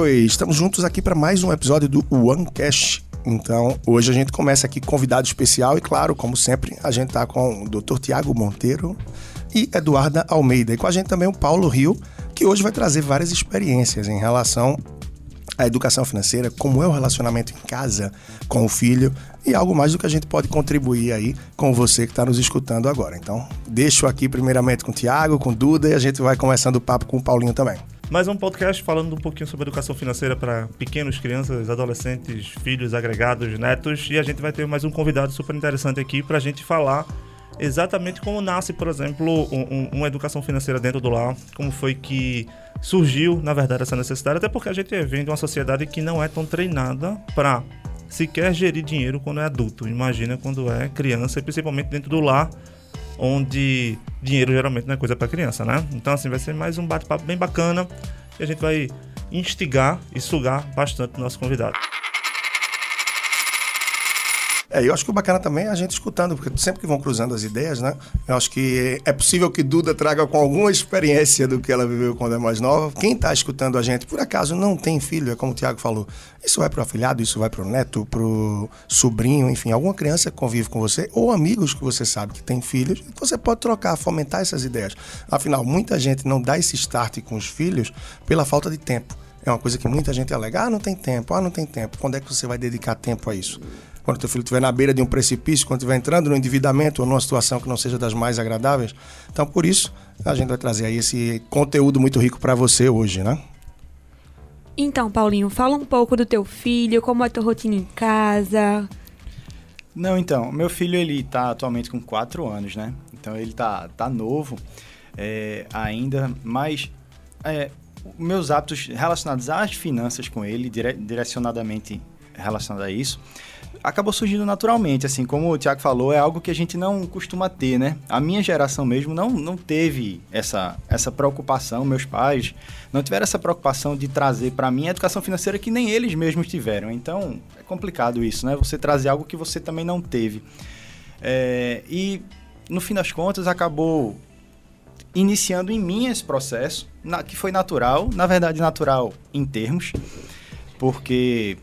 oi! Estamos juntos aqui para mais um episódio do OneCast. Então, hoje a gente começa aqui convidado especial e, claro, como sempre, a gente está com o Dr. Tiago Monteiro e Eduarda Almeida. E com a gente também o Paulo Rio, que hoje vai trazer várias experiências em relação à educação financeira, como é o relacionamento em casa com o filho e algo mais do que a gente pode contribuir aí com você que está nos escutando agora. Então, deixo aqui primeiramente com o Tiago, com o Duda e a gente vai começando o papo com o Paulinho também. Mais um podcast falando um pouquinho sobre educação financeira para pequenos, crianças, adolescentes, filhos, agregados, netos. E a gente vai ter mais um convidado super interessante aqui para a gente falar exatamente como nasce, por exemplo, um, uma educação financeira dentro do lar, como foi que surgiu, na verdade, essa necessidade, até porque a gente vem de uma sociedade que não é tão treinada para sequer gerir dinheiro quando é adulto. Imagina quando é criança, e principalmente dentro do lar onde dinheiro geralmente não é coisa para criança, né? Então, assim, vai ser mais um bate-papo bem bacana e a gente vai instigar e sugar bastante o nosso convidado. É, eu acho que o bacana também é a gente escutando, porque sempre que vão cruzando as ideias, né? Eu acho que é possível que Duda traga com alguma experiência do que ela viveu quando é mais nova. Quem está escutando a gente, por acaso, não tem filho, é como o Tiago falou. Isso vai para o afilhado, isso vai para o neto, para o sobrinho, enfim, alguma criança que convive com você, ou amigos que você sabe que tem filhos, você pode trocar, fomentar essas ideias. Afinal, muita gente não dá esse start com os filhos pela falta de tempo. É uma coisa que muita gente alega, ah, não tem tempo, ah, não tem tempo. Quando é que você vai dedicar tempo a isso? Quando teu filho estiver na beira de um precipício, quando estiver entrando no endividamento ou numa situação que não seja das mais agradáveis. Então, por isso, a gente vai trazer aí esse conteúdo muito rico para você hoje, né? Então, Paulinho, fala um pouco do teu filho, como é a tua rotina em casa. Não, então, meu filho ele tá atualmente com 4 anos, né? Então ele tá, tá novo é, ainda, mas é, meus hábitos relacionados às finanças com ele, dire, direcionadamente relacionado a isso, acabou surgindo naturalmente, assim, como o Tiago falou, é algo que a gente não costuma ter, né? A minha geração mesmo não, não teve essa, essa preocupação, meus pais não tiveram essa preocupação de trazer para mim a educação financeira que nem eles mesmos tiveram. Então, é complicado isso, né? Você trazer algo que você também não teve. É, e, no fim das contas, acabou iniciando em mim esse processo, na, que foi natural, na verdade natural em termos, porque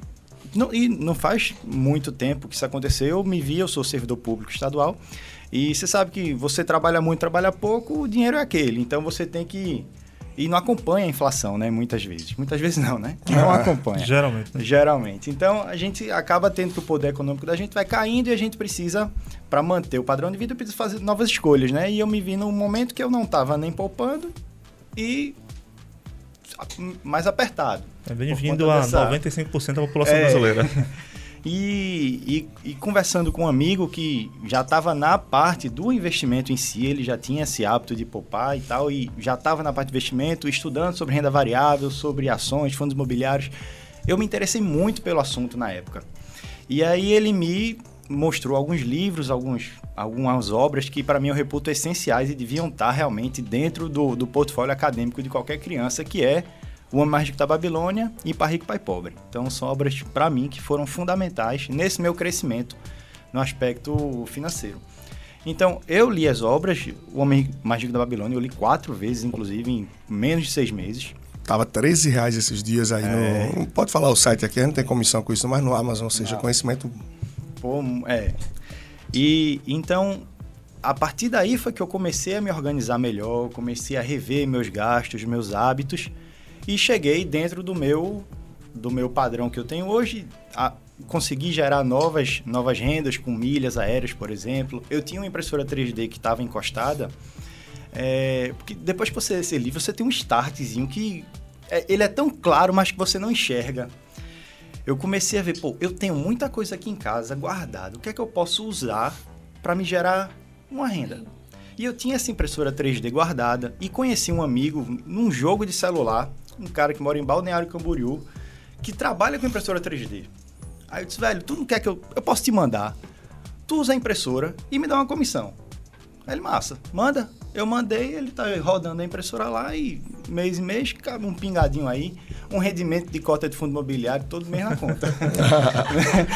não, e não faz muito tempo que isso aconteceu. Eu me vi, eu sou servidor público estadual. E você sabe que você trabalha muito, trabalha pouco, o dinheiro é aquele. Então você tem que. E não acompanha a inflação, né? Muitas vezes. Muitas vezes não, né? Não acompanha. Geralmente. Né? Geralmente. Então a gente acaba tendo que o poder econômico da gente vai caindo e a gente precisa, para manter o padrão de vida, precisa fazer novas escolhas, né? E eu me vi num momento que eu não estava nem poupando e mais apertado. Bem-vindo a dessa... 95% da população é... brasileira. E, e, e, conversando com um amigo que já estava na parte do investimento em si, ele já tinha esse hábito de poupar e tal, e já estava na parte de investimento, estudando sobre renda variável, sobre ações, fundos imobiliários. Eu me interessei muito pelo assunto na época. E aí ele me mostrou alguns livros, alguns, algumas obras que para mim eu reputo essenciais e deviam estar realmente dentro do, do portfólio acadêmico de qualquer criança, que é o Homem Mais Rico da Babilônia e Pai Rico, Pai Pobre. Então são obras, para mim, que foram fundamentais nesse meu crescimento no aspecto financeiro. Então, eu li as obras, O Homem Mais Rico da Babilônia, eu li quatro vezes, inclusive, em menos de seis meses. Tava 13 reais esses dias aí é... no... Pode falar o site aqui, não tem comissão com isso, mas no Amazon, seja, não. conhecimento... Pô, é. E, então, a partir daí foi que eu comecei a me organizar melhor, comecei a rever meus gastos, meus hábitos, e cheguei dentro do meu do meu padrão que eu tenho hoje, a, consegui gerar novas, novas rendas com milhas aéreas, por exemplo. Eu tinha uma impressora 3D que estava encostada, é, porque depois que você se livre, você tem um startzinho que é, ele é tão claro, mas que você não enxerga. Eu comecei a ver, pô, eu tenho muita coisa aqui em casa guardada. O que é que eu posso usar para me gerar uma renda? E eu tinha essa impressora 3D guardada e conheci um amigo num jogo de celular um cara que mora em Balneário Camboriú, que trabalha com impressora 3D. Aí eu disse, velho, tu não quer que eu... Eu posso te mandar. Tu usa a impressora e me dá uma comissão. Aí ele, massa, manda. Eu mandei, ele tá rodando a impressora lá e mês em mês, cabe um pingadinho aí, um rendimento de cota de fundo imobiliário todo mês na conta.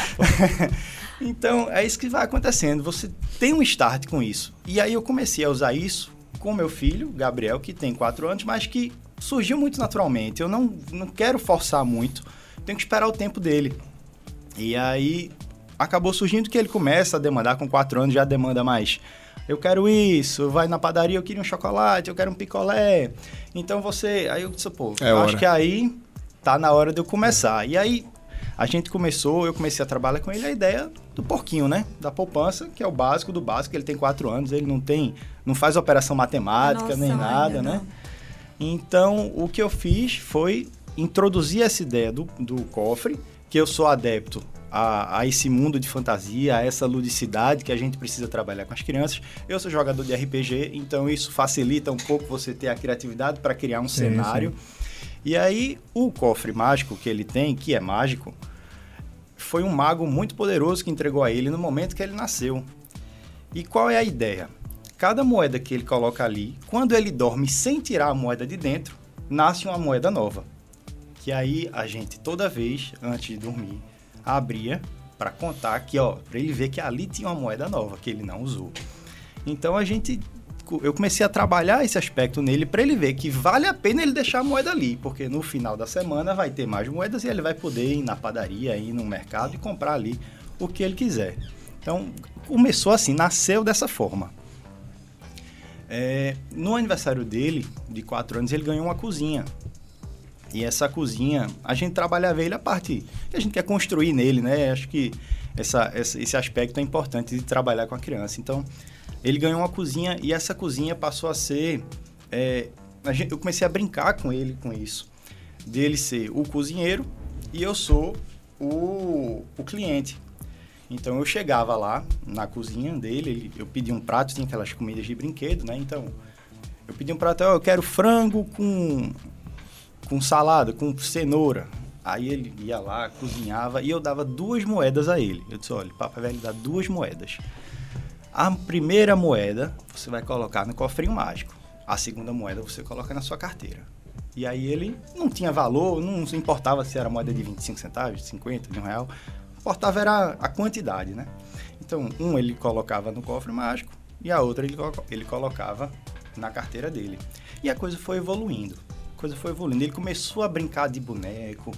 então, é isso que vai acontecendo. Você tem um start com isso. E aí eu comecei a usar isso com meu filho, Gabriel, que tem 4 anos, mas que surgiu muito naturalmente. Eu não, não quero forçar muito, tenho que esperar o tempo dele. E aí acabou surgindo que ele começa a demandar com quatro anos, já demanda mais. Eu quero isso, vai na padaria, eu queria um chocolate, eu quero um picolé. Então você. Aí eu disse, pô, É eu hora. acho que aí tá na hora de eu começar. E aí a gente começou, eu comecei a trabalhar com ele a ideia do porquinho, né? Da poupança, que é o básico do básico. Ele tem quatro anos, ele não tem, não faz operação matemática Nossa, nem nada, né? não. Então o que eu fiz foi introduzir essa ideia do, do cofre, que eu sou adepto a, a esse mundo de fantasia, a essa ludicidade que a gente precisa trabalhar com as crianças. Eu sou jogador de RPG, então isso facilita um pouco você ter a criatividade para criar um Sim, cenário. E aí, o cofre mágico que ele tem, que é mágico, foi um mago muito poderoso que entregou a ele no momento que ele nasceu. E qual é a ideia? Cada moeda que ele coloca ali, quando ele dorme sem tirar a moeda de dentro, nasce uma moeda nova. Que aí a gente, toda vez, antes de dormir, abria para contar que, ó, para ele ver que ali tinha uma moeda nova que ele não usou. Então a gente eu comecei a trabalhar esse aspecto nele para ele ver que vale a pena ele deixar a moeda ali, porque no final da semana vai ter mais moedas e ele vai poder ir na padaria, ir no mercado e comprar ali o que ele quiser. Então começou assim, nasceu dessa forma. É, no aniversário dele, de 4 anos, ele ganhou uma cozinha. E essa cozinha, a gente trabalhava ele a parte que a gente quer construir nele, né? Acho que essa, essa- esse aspecto é importante de trabalhar com a criança. Então, ele ganhou uma cozinha e essa cozinha passou a ser. é, a gente- eu comecei a brincar com ele com isso. Dele ser o cozinheiro e eu sou o, o cliente. Então eu chegava lá na cozinha dele, ele- eu pedia um prato, tinha aquelas comidas de brinquedo, né? Então eu pedi um prato, "Ó, eu quero frango com, com salada, com cenoura. Aí ele ia lá, cozinhava e eu dava duas moedas a ele. Eu disse, olha, papai velho dá duas moedas. A primeira moeda você vai colocar no cofrinho mágico. A segunda moeda você coloca na sua carteira. E aí ele não tinha valor, não se importava se era moeda de 25 centavos, de 50, de um real. Importava era a quantidade, né? Então, um ele colocava no cofre mágico e a outra ele, ele colocava na carteira dele. E a coisa foi evoluindo. A coisa foi evoluindo. Ele começou a brincar de boneco,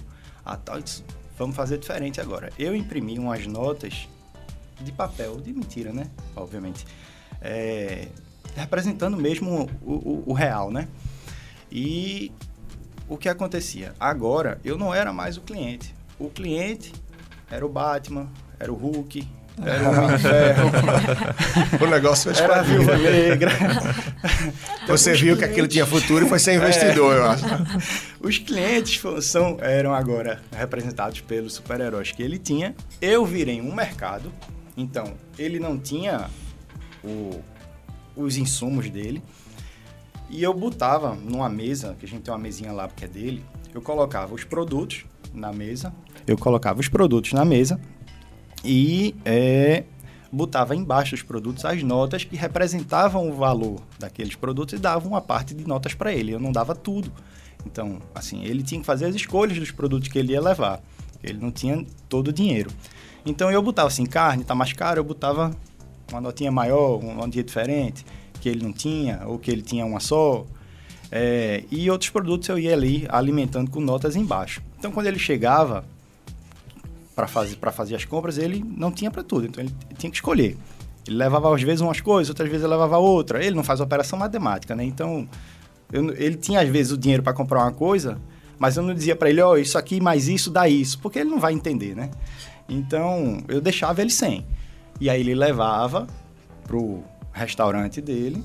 a tal. disse, Vamos fazer diferente agora. Eu imprimi umas notas de papel, de mentira, né? Obviamente. É, representando mesmo o, o- o real, né? E o que acontecia? Agora eu não era mais o cliente. O cliente era o Batman, era o Hulk, era o Homem de Ferro, O negócio foi era a. Viúva Negra. Você viu que aquilo clientes- tinha futuro e foi ser investidor, eu acho. Os clientes são, eram agora representados pelos super-heróis que ele tinha. Eu virei um mercado, então ele não tinha o- os insumos dele. E eu botava numa mesa, que a gente tem uma mesinha lá porque é dele, eu colocava os produtos na mesa, eu colocava os produtos na mesa e é, botava embaixo dos produtos as notas que representavam o valor daqueles produtos e dava uma parte de notas para ele. Eu não dava tudo. Então, assim, ele tinha que fazer as escolhas dos produtos que ele ia levar. Ele não tinha todo o dinheiro. Então eu botava assim, carne tá mais caro, eu botava uma notinha maior, um dia diferente, que ele não tinha, ou que ele tinha uma só. É, e outros produtos eu ia ali alimentando com notas embaixo. Então quando ele chegava para fazer, fazer as compras, ele não tinha para tudo, então ele tinha que escolher. Ele levava às vezes umas coisas, outras vezes ele levava outra. Ele não faz operação matemática, né? Então eu ele tinha às vezes o dinheiro para comprar uma coisa, mas eu não dizia para ele, ó, isso aqui mais isso dá isso, porque ele não vai entender, né? Então eu deixava ele sem. E aí ele levava pro restaurante dele,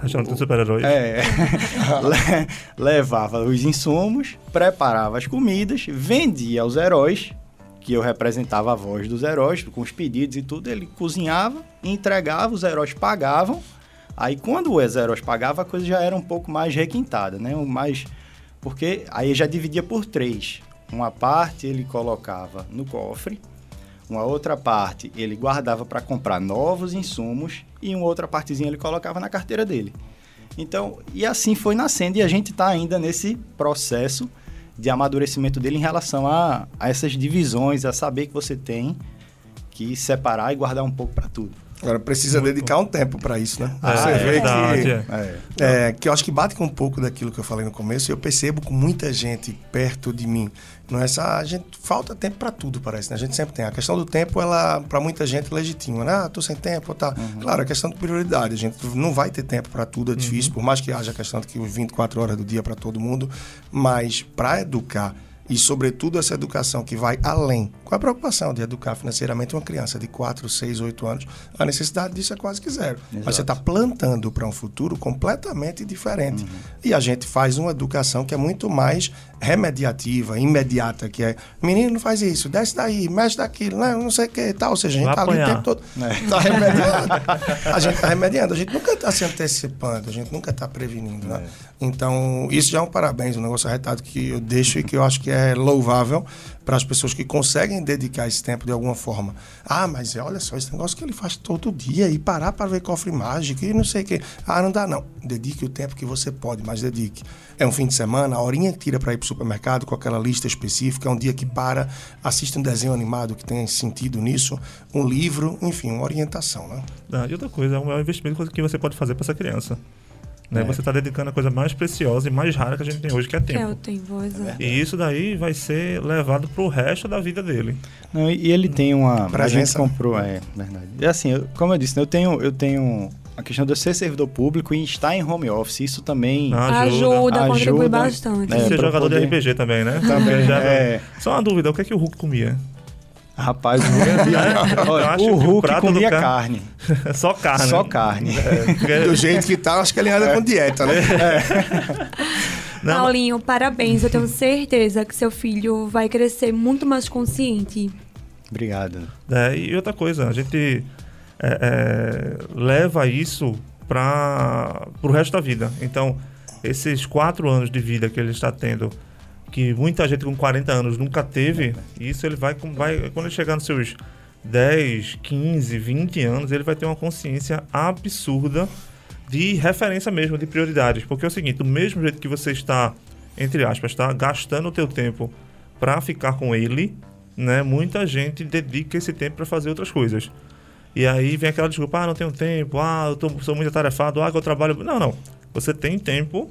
Restaurante dos super-heróis. é, le- levava os insumos, preparava as comidas, vendia aos heróis, que eu representava a voz dos heróis, com os pedidos e tudo. Ele cozinhava, entregava, os heróis pagavam. Aí quando os heróis pagavam, a coisa já era um pouco mais requintada, né? Mais porque aí já dividia por três. Uma parte ele colocava no cofre, uma outra parte ele guardava para comprar novos insumos e uma outra partezinha ele colocava na carteira dele. Então, e assim foi nascendo e a gente está ainda nesse processo de amadurecimento dele em relação a, a essas divisões, a saber que você tem que separar e guardar um pouco para tudo. Agora precisa dedicar um tempo para isso, né? É, Você é vê verdade, que, é. é, que eu acho que bate com um pouco daquilo que eu falei no começo. e Eu percebo com muita gente perto de mim. Não é essa a gente falta tempo para tudo parece. Né? A gente sempre tem a questão do tempo. Ela para muita gente legitima, né? Ah, tô sem tempo, tá. Claro, a questão de prioridade. A gente não vai ter tempo para tudo, é difícil. Por mais que haja a questão de que 24 horas do dia para todo mundo, mas para educar e, sobretudo, essa educação que vai além. Qual a preocupação de educar financeiramente uma criança de 4, 6, 8 anos? A necessidade disso é quase que zero. Mas você está plantando para um futuro completamente diferente. E a gente faz uma educação que é muito mais remediativa, imediata, que é menino não faz isso, desce daí, mexe daquilo, não, não sei o que tal. Ou seja, a gente está ali o tempo todo. Está remediando. a gente está remediando. A gente nunca está se antecipando, a gente nunca está prevenindo. Né? Então, isso já é um parabéns, um negócio arretado que eu deixo e que eu acho que é louvável para as pessoas que conseguem dedicar esse tempo de alguma forma. Ah, mas olha só, esse negócio que ele faz todo dia e parar para ver cofre mágico e não sei o quê. Ah, não dá não. Dedique o tempo que você pode, mas dedique. É um fim de semana, a horinha que tira para ir para o supermercado com aquela lista específica, é um dia que para, assiste um desenho animado que tenha sentido nisso, um livro, enfim, uma orientação, né? Ah, e outra coisa, é um investimento que você pode fazer para essa criança. Né? Você está dedicando a coisa mais preciosa e mais rara que a gente tem hoje, que é Que é o tempo. tempo, exato. E isso daí vai ser levado pro resto da vida dele. Não, e ele tem uma. A gente comprou, é verdade. E assim, eu- como eu disse, né, eu tenho, eu tenho a questão de eu ser servidor público e estar em home office. Isso também. Ajuda. Ajuda, contribui Ajuda, bastante. né? Ser pra jogador poder- de RPG também, né? Também, Já- é. Só uma dúvida, o que é que o Hulk comia? Rapaz, o Hulk, Eu olha, acho o que o Hulk comia cara- carne. Só carne. Só carne. Porque- Do jeito que tá, acho que ele anda com dieta, né? Não, Paulinho, parabéns. Eu tenho certeza que seu filho vai crescer muito mais consciente. Obrigado. É, e outra coisa, a gente é, é, leva isso para o resto da vida. Então, esses quatro anos de vida que ele está tendo, que muita gente com 40 anos nunca teve, isso ele vai, vai quando ele chegar nos seus 10, 15, 20 anos, ele vai ter uma consciência absurda de referência mesmo, de prioridades. Porque é o seguinte, do mesmo jeito que você está, entre aspas, tá, gastando o teu tempo para ficar com ele, né? Muita gente dedica esse tempo para fazer outras coisas. E aí vem aquela desculpa, ah, não tenho tempo, ah, eu tô, sou muito atarefado, ah, que eu trabalho... Não, não. Você tem tempo,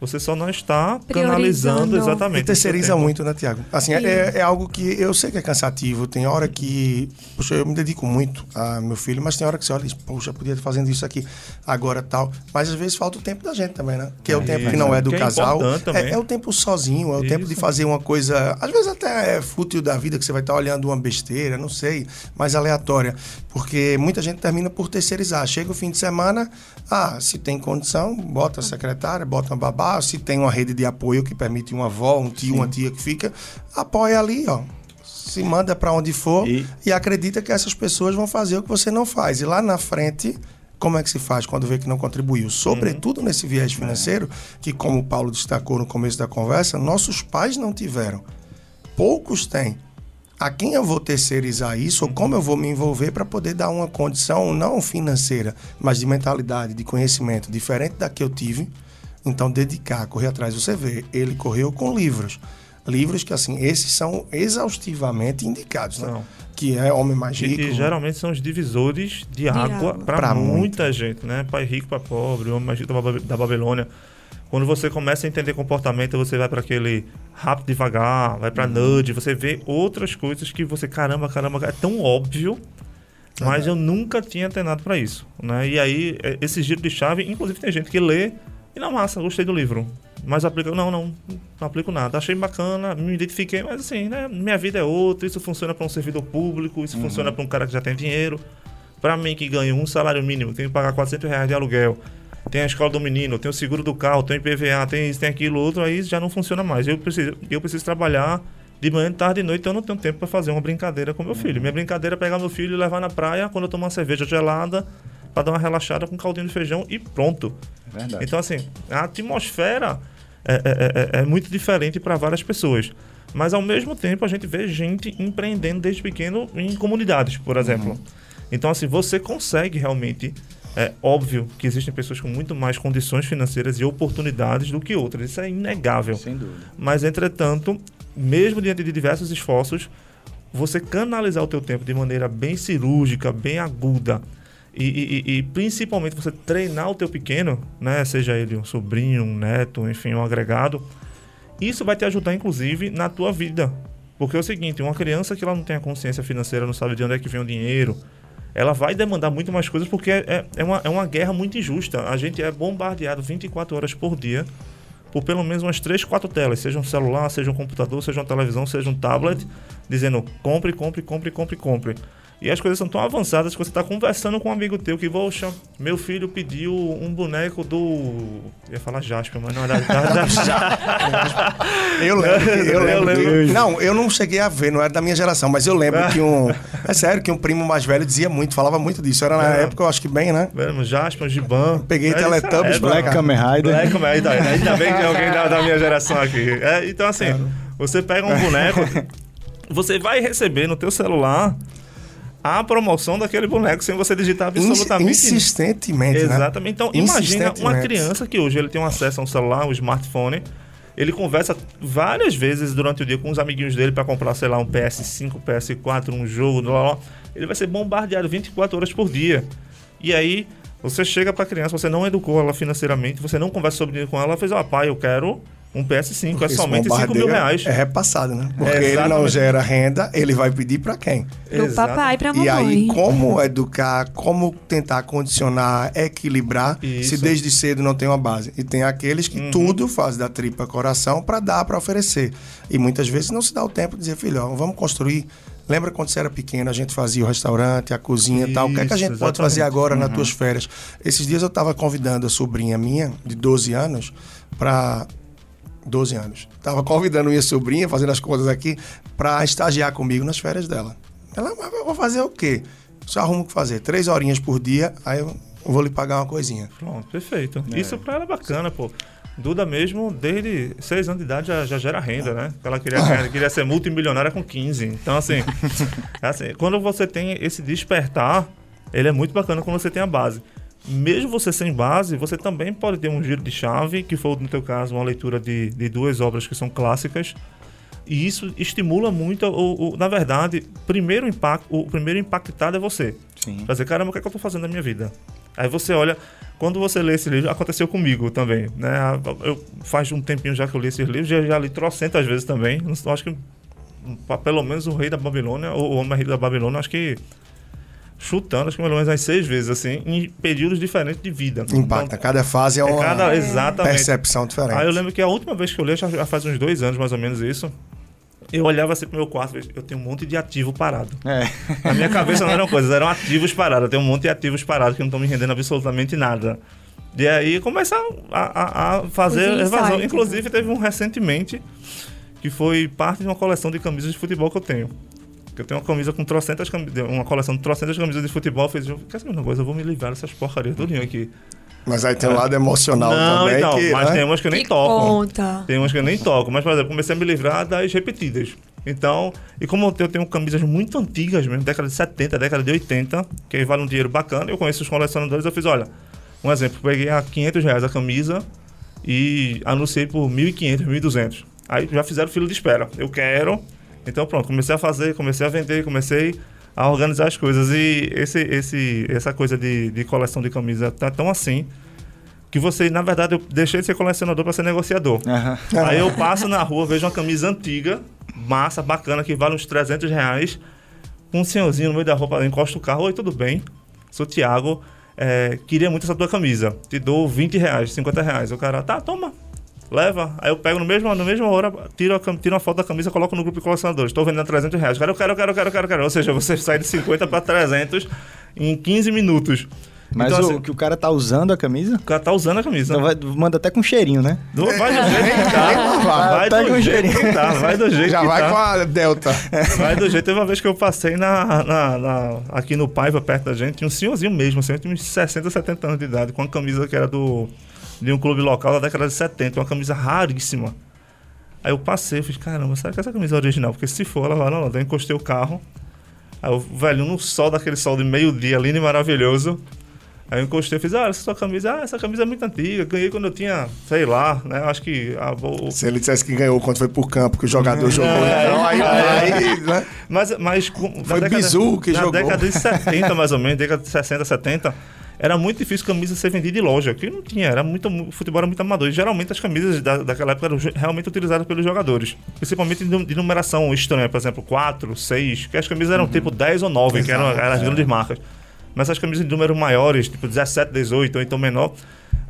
você só não está canalizando exatamente. E terceiriza muito, né, Tiago? Assim, é, é- algo que eu sei que é cansativo. Tem hora que. Poxa, eu me dedico muito a meu filho, mas tem hora que você olha e diz, poxa, podia estar fazendo isso aqui agora tal. Mas às vezes falta o tempo da gente também, né? Que é o tempo isso. que não é do Que é casal. É, é o tempo sozinho, é o tempo de Isso. fazer uma coisa. Às vezes até é fútil da vida, que você vai estar olhando uma besteira, não sei, mais aleatória. Porque muita gente termina por terceirizar. Chega o fim de semana, ah, se tem condição, bota a secretária, bota uma babá, se tem uma rede de apoio que permite uma avó, um tio, uma tia que fica, apoia ali, ó. Se manda para onde for E- e... acredita que essas pessoas vão fazer o que você não faz. E lá na frente, como é que se faz quando vê que não contribuiu? Sobretudo nesse viés financeiro, que como o Paulo destacou no começo da conversa, nossos pais não tiveram. Poucos têm. A quem eu vou terceirizar isso ou como eu vou me envolver para poder dar uma condição não financeira, mas de mentalidade, de conhecimento diferente da que eu tive. Então, dedicar, correr atrás. Você vê, ele correu com livros. Livros que, assim, esses são exaustivamente indicados, né? São. Que é Homem Mais E, Rico. e geralmente são os divisores de, água água. para Pra muita gente, né? Pai rico para pobre, homem mais rico da Babilônia. Quando você começa a entender comportamento, você vai para aquele rápido devagar, vai para nudge, você vê outras coisas que você, caramba, caramba, é tão óbvio, mas eu nunca tinha treinado para isso, né? E aí, é, esse giro de chave, inclusive tem gente que lê e na massa, gostei do livro. Mas aplica, não, não, não aplico nada. Achei bacana, me identifiquei, mas assim, né? Minha vida é outra, isso funciona para um servidor público, isso funciona para um cara que já tem dinheiro. Para mim que ganho um salário mínimo, tenho que pagar 400 reais de aluguel, tem a escola do menino, tem o seguro do carro, tem IPVA, tem isso, tem aquilo, outro, aí já não funciona mais. Eu preciso, eu preciso trabalhar de manhã, de tarde e noite, então eu não tenho tempo para fazer uma brincadeira com meu filho. Minha brincadeira é pegar meu filho e levar na praia quando eu tomar uma cerveja gelada para dar uma relaxada com caldinho de feijão e pronto. É verdade. Então, assim, a atmosfera é, é- é- é muito diferente para várias pessoas. Mas, ao mesmo tempo, a gente vê gente empreendendo desde pequeno em comunidades, por exemplo. Então, assim, você consegue realmente. É óbvio que existem pessoas com muito mais condições financeiras e oportunidades do que outras. Isso é inegável. Sem dúvida. Mas, entretanto, mesmo diante de diversos esforços, você canalizar o teu tempo de maneira bem cirúrgica, bem aguda E, e- e principalmente você treinar o teu pequeno, né? Seja ele um sobrinho, um neto, enfim, um agregado. Isso vai te ajudar, inclusive, na tua vida. Porque é o seguinte, uma criança que ela não tem a consciência financeira, não sabe de onde é que vem o dinheiro, ela vai demandar muito mais coisas porque é, é, uma, é uma guerra muito injusta. A gente é bombardeado 24 horas por dia por pelo menos umas 3, 4 telas, seja um celular, seja um computador, seja uma televisão, seja um tablet, dizendo compre, compre, compre, compre, compre. E as coisas são tão avançadas que você está conversando com um amigo teu que, poxa, meu filho pediu um boneco do. Eu ia falar Jasper, mas não era da, da, Eu lembro. eu Eu lembro. que- lembro. não, eu não cheguei a ver, não era da minha geração, mas eu lembro que um. É sério, que um primo mais velho dizia muito, falava muito disso. Era na É. época, eu acho que bem, né? Mesmo, Jasper, Giban. Peguei É, Teletubbies é, pra Black. Kamen Rider. Black Kamen Rider. Ainda bem que tem alguém da, da minha geração aqui. É, então, assim, você pega um boneco, você vai receber no teu celular a promoção daquele boneco sem você digitar absolutamente Insi- Insistentemente, né? Exatamente. Então, imagina uma criança que hoje ele tem um acesso a um celular, um smartphone. Ele conversa várias vezes durante o dia com os amiguinhos dele para comprar, sei lá, um PS5, PS4, um jogo, blá, blá. Ele vai ser bombardeado 24 horas por dia. E aí, você chega para a criança, você não educou ela financeiramente, você não conversa sobre dinheiro com ela, fez, ó, pai, eu quero um PS5, é Esse somente 5 mil reais. É repassado, né? Porque ele não Exatamente. gera renda, ele vai pedir pra quem? Pro papai e pra mamãe. E aí, como educar, como tentar condicionar, equilibrar, Isso. se desde cedo não tem uma base. E tem aqueles que Uhum. tudo faz da tripa coração para dar, para oferecer. E muitas vezes não se dá o tempo de dizer, filho, ó, vamos construir. Lembra quando você era pequeno, a gente fazia o restaurante, a cozinha e tal. O que é que a gente Isso, pode fazer exatamente. agora nas tuas férias? Esses dias eu estava convidando a sobrinha minha, de 12 anos, para 12 anos. Tava convidando minha sobrinha, fazendo as contas aqui, para estagiar comigo nas férias dela. Ela, mas eu vou fazer o quê? Só arrumo o que fazer. Três horinhas por dia, aí eu vou lhe pagar uma coisinha. Pronto, perfeito. Isso pra ela é bacana, pô. Duda mesmo, desde 6 anos de idade, já, já gera renda, né? Ela queria, ganhar- queria ser multimilionária com 15. Então, assim, é assim, quando você tem esse despertar, ele é muito bacana quando você tem a base. Mesmo você sem base, você também pode ter um giro de chave, que foi, no teu caso, uma leitura de, de duas obras que são clássicas. E isso estimula muito, o, o- na verdade, primeiro impacto, o primeiro impactado é você. Sim. Pra dizer, caramba, o que, é que eu tô fazendo na minha vida? Aí você olha, quando você lê esse livro, aconteceu comigo também, né? Eu, faz um tempinho já que eu li esses livros, já, já li trocentas vezes também. Acho que um, pa- pelo menos o Rei da Babilônia, ou o Homem Rei da Babilônia, acho que chutando, acho que pelo menos umas seis vezes, assim, em períodos diferentes de vida. Impacta. Então, Cada fase é é uma cada, exatamente. percepção diferente. Aí eu lembro que a última vez que eu li, já, já faz uns dois anos mais ou menos isso, eu olhava assim pro meu quarto, eu tenho um monte de ativo parado. É. Na minha cabeça não eram coisas, eram ativos parados. Eu tenho um monte de ativos parados que não estão me rendendo absolutamente nada. E aí começa a, a- a fazer evasão. Inclusive, teve um recentemente que foi parte de uma coleção de camisas de futebol que eu tenho. Que eu tenho uma camisa com trocentas camisas, uma coleção de trocentas camisas de futebol. Eu fiz, quer saber uma coisa? Eu vou me livrar dessas porcarias tudinho aqui. Mas aí tem um lado emocional não, também. então, que, mas né? tem umas que eu nem que toco. conta. Tem umas que eu nem toco, mas, por exemplo, comecei a me livrar das repetidas. Então, e como eu tenho camisas muito antigas mesmo, década de 70, década de 80, que vale um dinheiro bacana, eu conheço os colecionadores, eu fiz, olha, um exemplo, peguei a 500 reais a camisa e anunciei por 1.500, 1.200. Aí já fizeram fila de espera. Eu quero. Então pronto, comecei a fazer, comecei a vender, comecei a organizar as coisas. E esse, esse, essa coisa de, de coleção de camisa tá tão assim que você, na verdade, eu deixei de ser colecionador para ser negociador. Aham. Aí eu passo na rua, vejo uma camisa antiga, massa, bacana, que vale uns 300 reais. Um senhorzinho no meio da roupa, encosta o carro. Oi, tudo bem? Sou o Thiago. é, queria muito essa tua camisa. Te dou 20 reais, 50 reais. O cara, tá, toma. Leva. Aí eu pego no mesmo, na mesma hora, tiro, a, tiro uma foto da camisa, coloco no grupo de colecionadores. Estou vendendo a 300 reais. Cara, eu quero, eu quero, eu quero, eu quero, eu quero. Ou seja, você sai de 50 para 300 em 15 minutos. Mas Então, o assim, que o cara tá usando a camisa, o cara tá usando a camisa. então vai- manda até com cheirinho, né? Do- vai do jeito que tá. Vai do jeito cheirinho. que tá. Vai do jeito Já que vai tá. com a Delta. Vai do jeito. Teve uma vez que eu passei na, na- na- aqui no Paiva, perto da gente, tinha um senhorzinho mesmo, assim, tinha uns 60, 70 anos de idade, com uma camisa que era do, de um clube local da década de 70, uma camisa raríssima. Aí eu passei, eu fiz, caramba, será que essa camisa é original? Porque se for, ela vai, não, não. Daí eu encostei o carro. Aí o velho, no sol, daquele sol de meio-dia, lindo e maravilhoso. Aí eu encostei e fiz, ah, essa sua camisa, ah, essa camisa é muito antiga, ganhei quando eu tinha, sei lá, né? Acho que. Ah, vou... Se ele dissesse que ganhou quando foi pro campo, que o jogador jogou, então aí, aí né? Mas, mas com, Foi Bizu que na jogou. década de 70, mais ou menos, década de 60, 70, era muito difícil camisa ser vendida em loja, que não tinha, era muito, o futebol era muito amador. E geralmente as camisas da, daquela época eram realmente utilizadas pelos jogadores. Principalmente de, numeração estranha, por exemplo, 4, 6, que as camisas eram tipo 10 ou 9, que eram, Exato, eram as é. grandes marcas. Mas as camisas de números maiores, tipo 17, 18 ou então menor,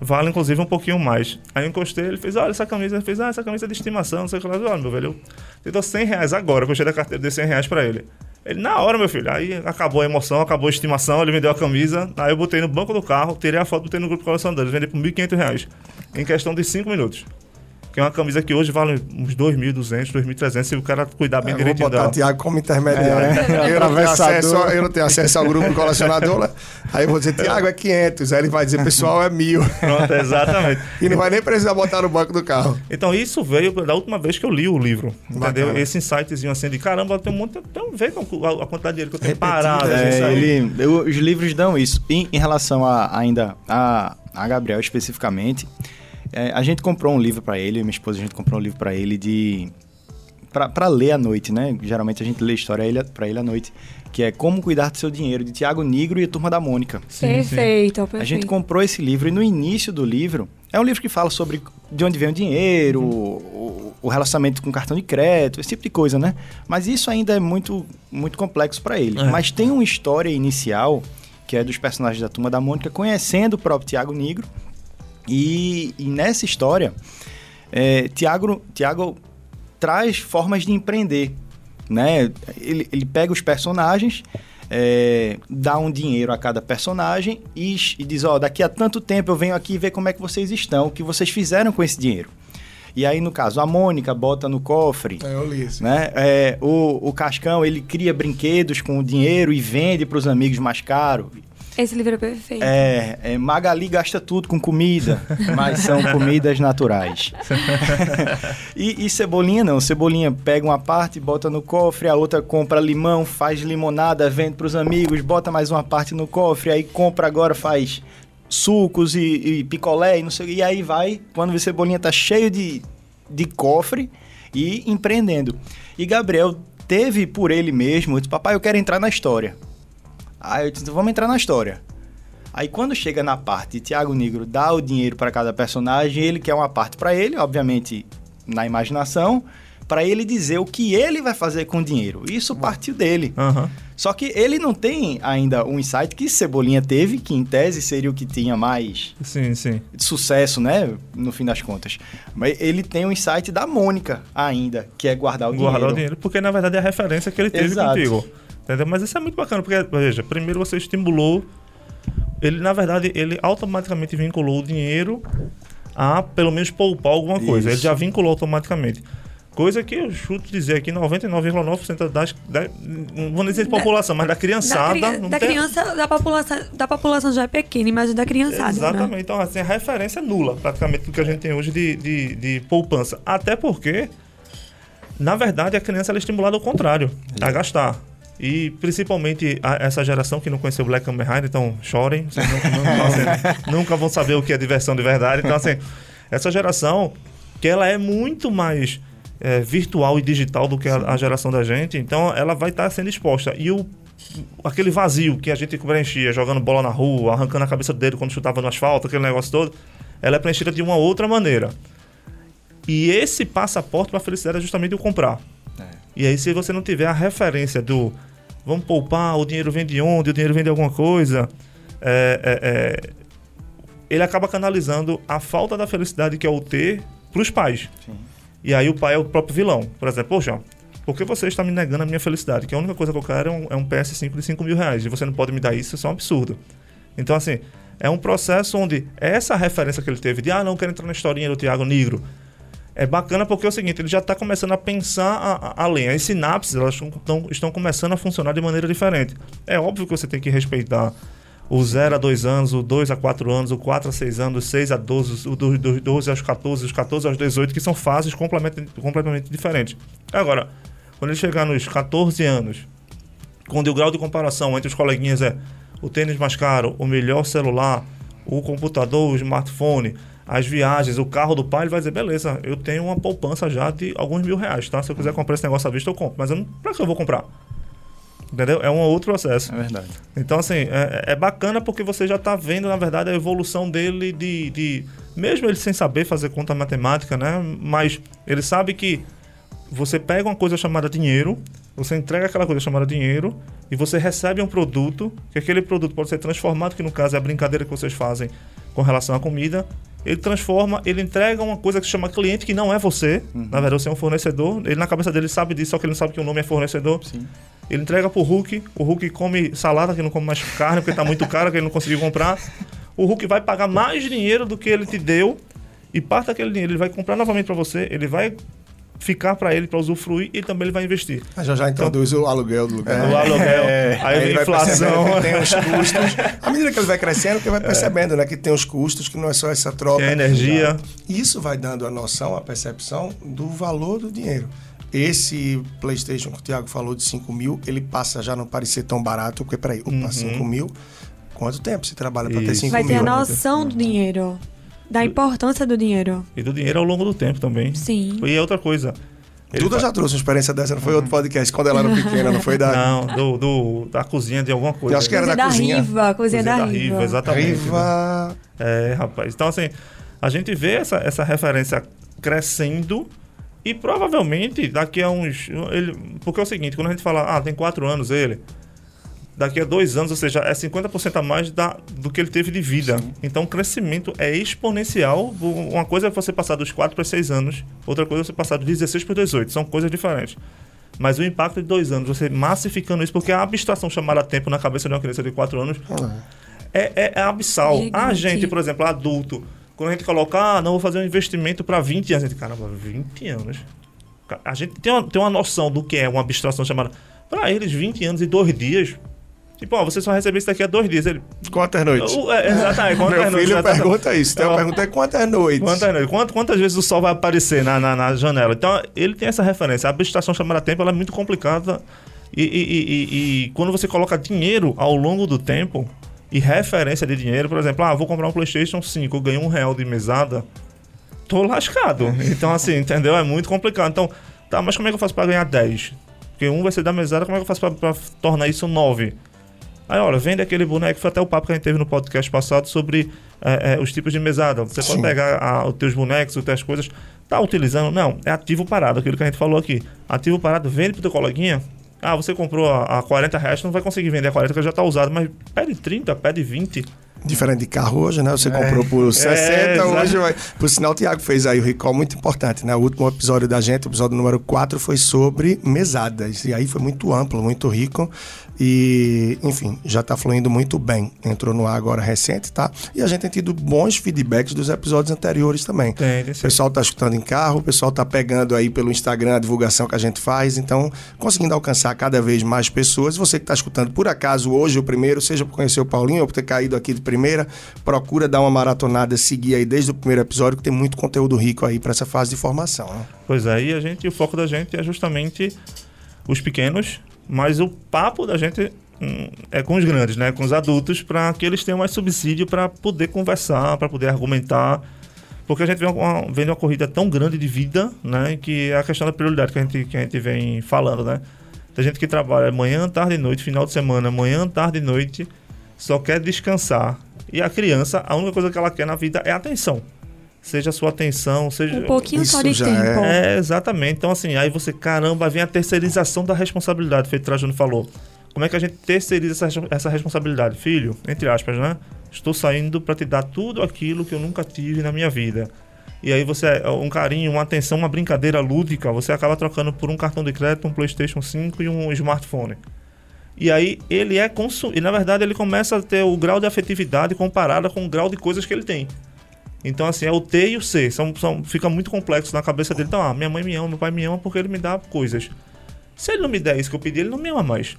vale inclusive um pouquinho mais. Aí eu encostei, ele fez, olha essa camisa, ele fez, ah, essa camisa é de estimação, não sei o que lá. Olha, meu velho, eu te dou 100 reais agora, eu gostei da carteira, dei 100 reais pra ele. Ele, na hora, meu filho, aí acabou a emoção, acabou a estimação, ele me deu a camisa, aí eu botei no banco do carro, tirei a foto, botei no grupo colecionadores, vendi por 1.500 reais, em questão de 5 minutos. Que é uma camisa que hoje vale uns 2.200, 2.300, se o cara cuidar bem Eu vou direitinho botar dela. o Thiago como intermediário. É. Eu, não tenho acesso, eu não tenho acesso ao grupo do colecionador. né? Aí eu vou dizer, Thiago, é 500. Aí ele vai dizer, pessoal, é mil. Pronto, exatamente. E não vai nem precisar botar no banco do carro. Então isso veio da última vez que eu li o livro, entendeu? Bacana. Esse insightzinho assim de caramba, tem um monte, tem um ver com a, a quantidade de dinheiro que eu tenho Repetido, parado. né? assim, É, aí. ele, eu- os livros dão isso. Em, em relação a, ainda a, a Gabriel especificamente, é, a gente comprou um livro pra ele, minha esposa, a gente comprou um livro pra ele de pra pra ler à noite, né? Geralmente a gente lê história pra ele à noite, que é Como Cuidar do Seu Dinheiro, de Tiago Nigro e a Turma da Mônica. Sim, sim. perfeito, perfeito. A gente comprou esse livro e no início do livro é um livro que fala sobre de onde vem o dinheiro, o, o relacionamento com cartão de crédito, esse tipo de coisa, né? Mas isso ainda é muito, muito complexo para ele. É. Mas tem uma história inicial que é dos personagens da Turma da Mônica conhecendo o próprio Tiago Negro e, e nessa história é, Tiago, Tiago traz formas de empreender, né? Ele, ele pega os personagens, é, dá um dinheiro a cada personagem e, e diz, ó, daqui a tanto tempo eu venho aqui ver como é que vocês estão, o que vocês fizeram com esse dinheiro. E aí, no caso, a Mônica bota no cofre, Eu li isso. né? É, o, o Cascão, ele cria brinquedos com o dinheiro e vende para os amigos mais caro. Esse livro é perfeito. É, é, Magali gasta tudo com comida, mas são comidas naturais. e, e Cebolinha não. Cebolinha pega uma parte, bota no cofre, a outra compra limão, faz limonada, vende para os amigos, bota mais uma parte no cofre, aí compra agora, faz sucos e, e picolé e não sei o que. E aí vai, quando o Cebolinha tá cheio de, de cofre e empreendendo. E Gabriel teve por ele mesmo, disse, papai, eu quero entrar na história. Aí eu disse, "Então vamos entrar na história. Aí quando chega na parte Tiago Negro dá o dinheiro para cada personagem, ele quer uma parte para ele, obviamente na imaginação, para ele dizer o que ele vai fazer com o dinheiro. Isso partiu dele. Aham. Só que ele não tem ainda um insight que Cebolinha teve, que em tese seria o que tinha mais Sim, sim. sucesso, né, no fim das contas. Mas ele tem o insight da Mônica ainda, que é guardar o Guardar dinheiro. o dinheiro, porque na verdade é a referência que ele teve Exato. contigo. Entendeu? Mas isso é muito bacana, porque, veja, primeiro você estimulou. Ele, na verdade, ele automaticamente vinculou o dinheiro a pelo menos poupar alguma coisa. Ele já vinculou automaticamente. Coisa que eu chuto dizer aqui, 99,9% das, da, não vou nem dizer de Da- população, mas da da, criançada. cri- não da tem- criança, da população, da população já é pequena, imagina da criançada. Exatamente. Né? Então, assim, a referência é nula, praticamente, do que a gente tem hoje de, de, de poupança. Até porque, na verdade, a criança ela é estimulada ao contrário, a gastar. E principalmente a- essa geração que não conheceu Black Kamen Rider, então chorem, nunca, nunca- assim, nunca vão saber o que é diversão de verdade. Então, assim, essa geração que ela é muito mais é, virtual e digital do que a, a geração da gente, então ela vai estar sendo exposta. E o aquele vazio que a gente preenchia jogando bola na rua, arrancando a cabeça do dedo quando chutava no asfalto, aquele negócio todo, ela é preenchida de uma outra maneira. E esse passaporte para a felicidade é justamente o comprar. É. E aí, se você não tiver a referência do vamos poupar, o dinheiro vem de onde, o dinheiro vem de alguma coisa, é, é, é, ele acaba canalizando a falta da felicidade que é o ter para os pais. Sim. E aí o pai é o próprio vilão. Por exemplo, poxa, por que você está me negando a minha felicidade? Que a única coisa que eu quero é um, é um PS5 de 5 mil reais. E você não pode me dar isso, isso é um absurdo. Então, assim, é um processo onde essa referência que ele teve de, ah, não quero entrar na historinha do Tiago Negro, é bacana porque é o seguinte, ele já está começando a pensar a- a- além. As sinapses elas estão- estão, começando a funcionar de maneira diferente. É óbvio que você tem que respeitar o 0 a 2 anos, o 2 a 4 anos, o 4 a 6 anos, o 6 a 12, o do- do 12 aos 14, os 14 aos 18, que são fases completamente, completamente diferentes. Agora, quando ele chegar nos 14 anos, quando o grau de comparação entre os coleguinhas é o tênis mais caro, o melhor celular, o computador, o smartphone, as viagens, o carro do pai, ele vai dizer, beleza, eu tenho uma poupança já de alguns mil reais, tá? Se eu quiser comprar esse negócio à vista, eu compro. Mas eu não, pra que eu vou comprar? Entendeu? É um outro processo. É verdade. Então, assim, é, é bacana porque você já está vendo, na verdade, a evolução dele de, de. Mesmo ele sem saber fazer conta matemática, né? Mas ele sabe que você pega uma coisa chamada dinheiro, você entrega aquela coisa chamada dinheiro e você recebe um produto, que aquele produto pode ser transformado, que no caso é a brincadeira que vocês fazem com relação à comida. Ele transforma, ele entrega uma coisa que se chama cliente, que não é você. Uhum. Na verdade, você é um fornecedor. Ele na cabeça dele sabe disso, só que ele não sabe que o nome é fornecedor. Sim. Ele entrega pro Hulk, o Hulk come salada, que não come mais carne, porque tá muito caro, que ele não conseguiu comprar. O Hulk vai pagar mais dinheiro do que ele te deu, e parte daquele dinheiro ele vai comprar novamente para você, ele vai ficar para ele para usufruir e também ele vai investir. Mas já já introduz o aluguel do lugar. O aluguel, aí ele vem vai inflação. tem os custos. À medida que ele vai crescendo, que ele vai percebendo, né? Que tem os custos, que não é só essa troca. Tem a energia. E Isso vai dando a noção, a percepção do valor do dinheiro. Esse PlayStation que o Thiago falou de 5 mil, ele passa já não parecer tão barato, porque peraí, opa, 5 mil. Quanto tempo você trabalha para ter Uhum. Isso. 5 Vai ter mil? a noção do dinheiro. Da importância do dinheiro. E do dinheiro ao longo do tempo também. Sim. E é outra coisa. Ele Duda fa- já trouxe uma experiência dessa, não foi outro podcast, quando ela era pequena, não foi da Não, do, do- da cozinha de alguma coisa. Eu acho que era Cozinha da da cozinha. Riva, cozinha da Riva. exatamente. Riva. É, rapaz. Então, assim, a gente vê essa, essa referência crescendo e provavelmente daqui a uns. Ele, porque é o seguinte, quando a gente fala, ah, tem quatro anos ele, daqui a dois anos, ou seja, é 50% a mais da, do que ele teve de vida. Então, o crescimento é exponencial. Uma coisa é você passar dos 4 para 6 anos, outra coisa é você passar dos 16 para 18. São coisas diferentes. Mas o impacto de dois anos, você massificando isso, porque a abstração chamada tempo na cabeça de uma criança de 4 anos é, é, é abissal. A Gigante. gente, por exemplo, adulto, quando a gente coloca, ah, não, vou fazer um investimento para 20 anos, a gente, caramba, 20 anos. A gente tem uma, tem uma noção do que é uma abstração chamada. Para eles, 20 anos e dois dias. Tipo, ó, você só recebe isso daqui a dois dias. Ele, Quantas noites? É, exatamente, quantas Meu noites, filho exatamente. pergunta isso. Então, É, eu ó, perguntei quantas noites. Quantas, noites? Quant- quantas vezes o sol vai aparecer na, na, na janela? Então, ele tem essa referência. A abstração chamada tempo ela é muito complicada. E, e- e- e- quando você coloca dinheiro ao longo do tempo e referência de dinheiro, por exemplo, ah, vou comprar um PlayStation 5, eu ganhei um real de mesada, tô lascado. Então, assim, entendeu? É muito complicado. Então, tá, mas como é que eu faço para ganhar 10? Porque um vai ser da mesada, como é que eu faço para tornar isso 9? Aí, olha, vende aquele boneco, foi até o papo que a gente teve no podcast passado sobre é, é, os tipos de mesada. Você pode Sim. pegar a- os teus bonecos, as tuas coisas, tá utilizando? Não, é ativo parado, aquilo que a gente falou aqui. Ativo parado, vende pro teu coleguinha. Ah, você comprou a, a 40 reais, não vai conseguir vender a 40 que já tá usado, mas pede 30, pede 20. Diferente de carro hoje, né? Você comprou por 60, É, hoje vai. Por sinal, o Thiago fez aí o recall muito importante, né? O último episódio da gente, o episódio número 4, foi sobre mesadas. E aí foi muito amplo, muito rico. E, enfim, já tá fluindo muito bem. Entrou no ar agora recente, tá? E a gente tem tido bons feedbacks dos episódios anteriores também. Tem, tem O pessoal tá escutando em carro, o pessoal tá pegando aí pelo Instagram a divulgação que a gente faz, então conseguindo alcançar cada vez mais pessoas. Você que está escutando por acaso hoje o primeiro, seja por conhecer o Paulinho ou por ter caído aqui de primeira, procura dar uma maratonada, seguir aí desde o primeiro episódio, que tem muito conteúdo rico aí para essa fase de formação. Né? Pois é, e a gente, o foco da gente é justamente os pequenos, mas o papo da gente hum, é com os grandes, né? Com os adultos, para que eles tenham mais subsídio para poder conversar, para poder argumentar. Porque a gente vem uma, vem uma corrida tão grande de vida, né? Que é a questão da prioridade que a gente, que a gente vem falando, né? Tem gente que trabalha manhã, tarde e noite, final de semana, manhã, tarde e noite, só quer descansar. E a criança, a única coisa que ela quer na vida é atenção. Seja a sua atenção, seja. Um pouquinho só Isso de já tempo. É, exatamente. Então, assim, aí você, caramba, vem a terceirização da responsabilidade, feito o Trajano falou. Como é que a gente terceiriza essa, essa responsabilidade? Filho, entre aspas, né? Estou saindo para te dar tudo aquilo que eu nunca tive na minha vida. E aí você, um carinho, uma atenção, uma brincadeira lúdica, você acaba trocando por um cartão de crédito, um PlayStation 5 e um smartphone. E aí ele é consumido. E na verdade ele começa a ter o grau de afetividade comparada com o grau de coisas que ele tem. Então, assim, é o T e o C. São, são, fica muito complexo na cabeça dele. Então, ah, minha mãe me ama, meu pai me ama porque ele me dá coisas. Se ele não me der isso que eu pedi, ele não me ama mais.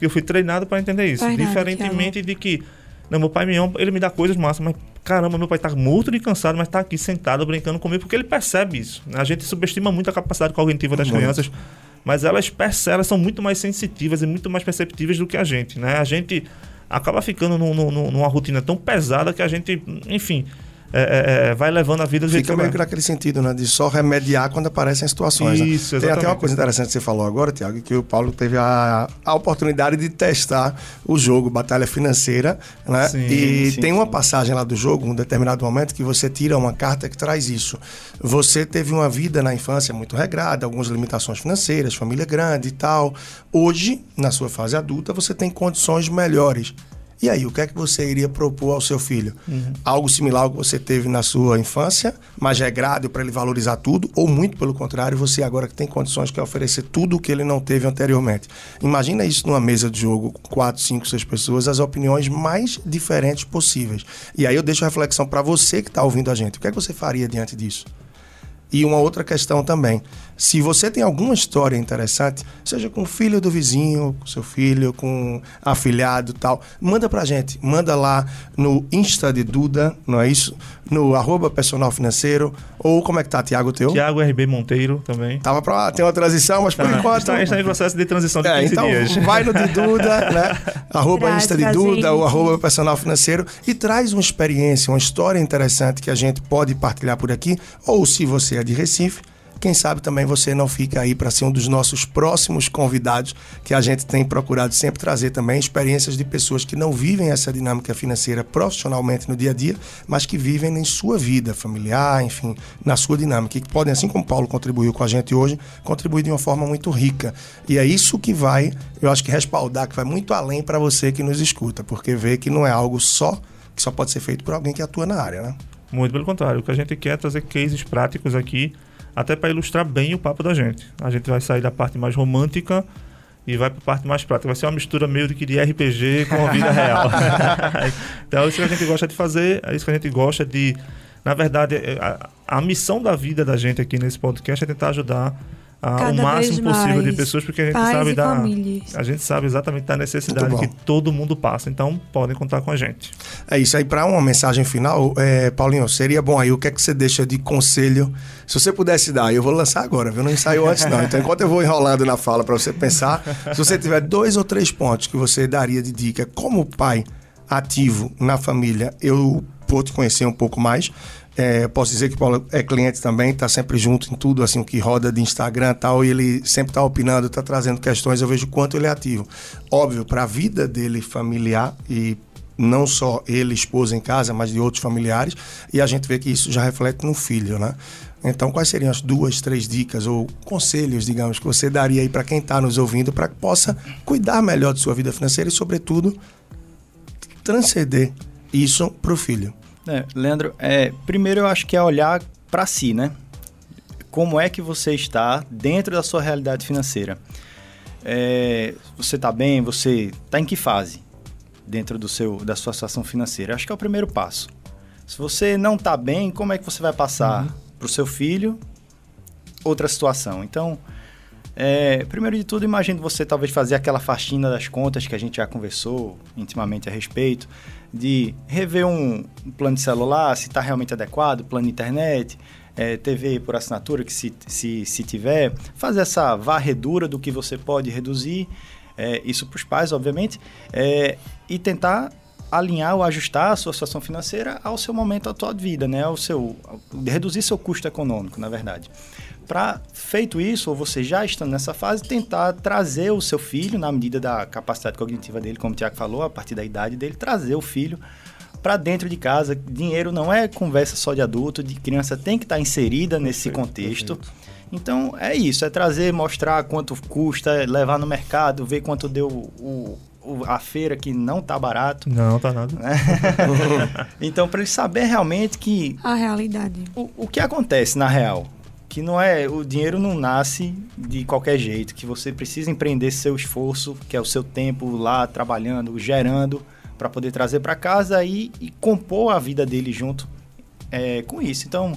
Eu fui treinado para entender isso. Verdade, Diferentemente de que, não, meu pai me ama, ele me dá coisas massas, mas caramba, meu pai tá morto de cansado, mas tá aqui sentado brincando comigo porque ele percebe isso. A gente subestima muito a capacidade cognitiva das Muito. crianças, mas elas percebem, elas são muito mais sensitivas e muito mais perceptíveis do que a gente, né? A gente acaba ficando num- num- numa rotina tão pesada que a gente, enfim, é, é, é, vai levando a vida do jeito Fica que meio que naquele sentido, né? De só remediar quando aparecem situações. né? Isso, Tem até uma exatamente. coisa interessante que você falou agora, Tiago, que o Paulo teve a, a oportunidade de testar o jogo Batalha Financeira, né? Sim, e sim, tem uma sim. passagem lá do jogo, um determinado momento, que você tira uma carta que traz isso. Você teve uma vida na infância muito regrada, algumas limitações financeiras, família grande e tal. Hoje, na sua fase adulta, você tem condições melhores. E aí, o que é que você iria propor ao seu filho? Algo similar ao que você teve na sua infância, mais regrado para ele valorizar tudo, ou muito pelo contrário, você agora que tem condições quer oferecer tudo o que ele não teve anteriormente. Imagina isso numa mesa de jogo, com quatro, cinco, seis pessoas, as opiniões mais diferentes possíveis. E aí eu deixo a reflexão para você que está ouvindo a gente. O que é que você faria diante disso? E uma outra questão também. Se você tem alguma história interessante, seja com o filho do vizinho, com seu filho, com afilhado e tal, manda pra gente. Manda lá no Insta de Duda, não é isso? No arroba personal financeiro. Ou como é que tá, Tiago, teu? Tiago RB Monteiro também. Tava pra ter uma transição, mas por Tá, enquanto... está, está em processo de transição de É, 15 então dias. vai no de Duda, né? Arroba Traz Insta de Duda, gente. ou arroba personal financeiro e traz uma experiência, uma história interessante que a gente pode partilhar por aqui. Ou se você é de Recife, quem sabe também você não fica aí para ser um dos nossos próximos convidados, que a gente tem procurado sempre trazer também experiências de pessoas que não vivem essa dinâmica financeira profissionalmente no dia a dia, mas que vivem em sua vida familiar, enfim, na sua dinâmica, e que podem, assim como Paulo contribuiu com a gente hoje, contribuir de uma forma muito rica. E é isso que vai, eu acho que respaldar, que vai muito além para você que nos escuta, porque vê que não é algo só, que só pode ser feito por alguém que atua na área, né? Muito pelo contrário. O que a gente quer é trazer cases práticos aqui, até para ilustrar bem o papo da gente. A gente vai sair da parte mais romântica e vai para a parte mais prática. Vai ser uma mistura meio de que de RPG com a vida real. então é isso que a gente gosta de fazer, é isso que a gente gosta de. Na verdade, é- a, a missão da vida da gente aqui nesse podcast é tentar ajudar a, o máximo possível de pessoas, porque a gente pais sabe da. famílias. A gente sabe exatamente da necessidade que todo mundo passa. Então, podem contar com a gente. É isso aí, para uma mensagem final, é, Paulinho, seria bom aí, o que é que você deixa de conselho? Se você pudesse dar, eu vou lançar agora, viu? Não ensaiou antes não. Então, enquanto eu vou enrolando na fala para você pensar, se você tiver dois ou três pontos que você daria de dica como pai ativo na família, eu vou te conhecer um pouco mais. É, posso dizer que o Paulo é cliente também, está sempre junto em tudo, assim, o que roda de Instagram e tal, e ele sempre está opinando, está trazendo questões, eu vejo quanto ele é ativo. Óbvio, para a vida dele familiar e não só ele, esposa em casa, mas de outros familiares, e a gente vê que isso já reflete no filho, né? Então, quais seriam as duas, três dicas ou conselhos, digamos, que você daria aí para quem está nos ouvindo para que possa cuidar melhor de sua vida financeira e, sobretudo, transcender isso para o filho? É, Leandro, é, primeiro eu acho que é olhar para si, né? Como é que você está dentro da sua realidade financeira? É, você está bem? Você está em que fase dentro do seu, da sua situação financeira? Acho que é o primeiro passo. Se você não está bem, como é que você vai passar para o seu filho outra situação? Então, é, primeiro de tudo, imagino você talvez fazer aquela faxina das contas que a gente já conversou intimamente a respeito, de rever um, plano de celular, se está realmente adequado, plano de internet, é, TV por assinatura, que se, se, se tiver, fazer essa varredura do que você pode reduzir, é, isso para os pais, obviamente, é, e tentar alinhar ou ajustar a sua situação financeira ao seu momento atual de vida, né? Ao seu, ao- reduzir seu custo econômico, na verdade. Para feito isso, ou você já estando nessa fase, tentar trazer o seu filho, na medida da capacidade cognitiva dele, como o Tiago falou, a partir da idade dele, trazer o filho para dentro de casa. Dinheiro não é conversa só de adulto, de criança tem que estar inserida nesse Perfeito, contexto. perfeito. Então é isso, é trazer, mostrar quanto custa, levar no mercado, ver quanto deu o, o- a feira que não tá barato. Não, tá nada. Então, para ele saber realmente que A realidade. o, o que acontece na real, que não é o dinheiro não nasce de qualquer jeito, que você precisa empreender seu esforço, que é o seu tempo lá trabalhando, gerando para poder trazer para casa e, e compor a vida dele junto é, com isso. Então,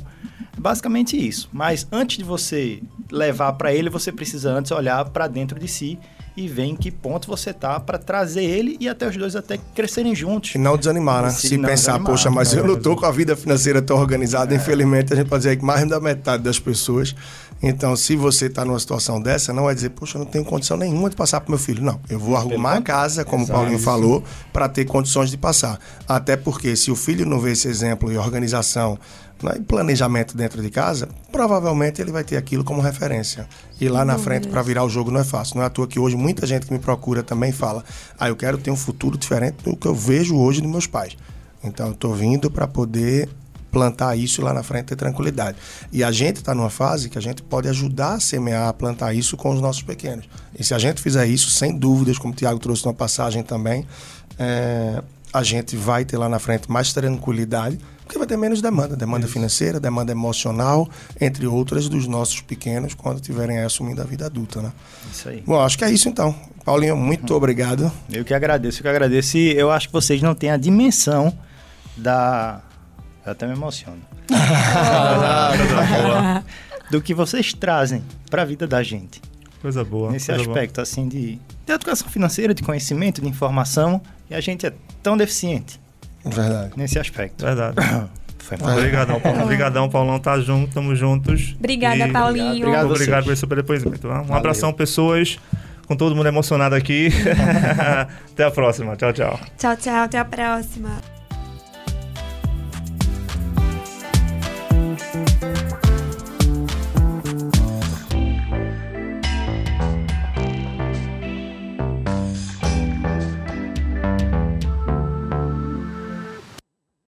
basicamente isso. Mas antes de você levar para ele, você precisa antes olhar para dentro de si e ver em que ponto você tá para trazer ele e até os dois até crescerem juntos. E não desanimar, né? Se Se, pensar, desanimar, poxa, mas eu não tô com a vida financeira tão organizada. Infelizmente, a gente pode dizer que mais da metade das pessoas. Então, se você está numa situação dessa, não é dizer, poxa, eu não tenho condição nenhuma de passar para meu filho. Não, eu vou arrumar a casa, como o Paulinho falou, para ter condições de passar. Até porque se o filho não vê esse exemplo e organização né, e planejamento dentro de casa, provavelmente ele vai ter aquilo como referência. E lá na frente, para virar o jogo, não é fácil. Não é à toa que hoje muita gente que me procura também fala: ah, eu quero ter um futuro diferente do que eu vejo hoje dos meus pais. Então, eu estou vindo para poder plantar isso lá na frente ter tranquilidade. E a gente está numa fase que a gente pode ajudar a semear, a plantar isso com os nossos pequenos. E se a gente fizer isso, sem dúvidas, como o Tiago trouxe na passagem também, é, a gente vai ter lá na frente mais tranquilidade, porque vai ter menos demanda, demanda isso. financeira, demanda emocional, entre outras dos nossos pequenos quando tiverem assumindo a vida adulta, né? Isso aí. Bom, acho que é isso então. Paulinho, muito uhum. obrigado. Eu que agradeço, eu que agradeço. E eu acho que vocês não têm a dimensão da eu até me emociono. do que vocês trazem para a vida da gente. Coisa boa. Nesse coisa aspecto, boa. assim, de, de educação financeira, de conhecimento, de informação, e a gente é tão deficiente. Verdade. Nesse aspecto. Verdade. Foi mal. Obrigadão, Paulão. Obrigadão, Paulão. Tá junto, tamo juntos. Obrigada, E- Paulinho. Obrigado, obrigado. Por esse super depoimento. tá? Um Valeu. abração, pessoas. Com todo mundo emocionado aqui. Até a próxima. Tchau, tchau. Tchau, tchau. Até a próxima.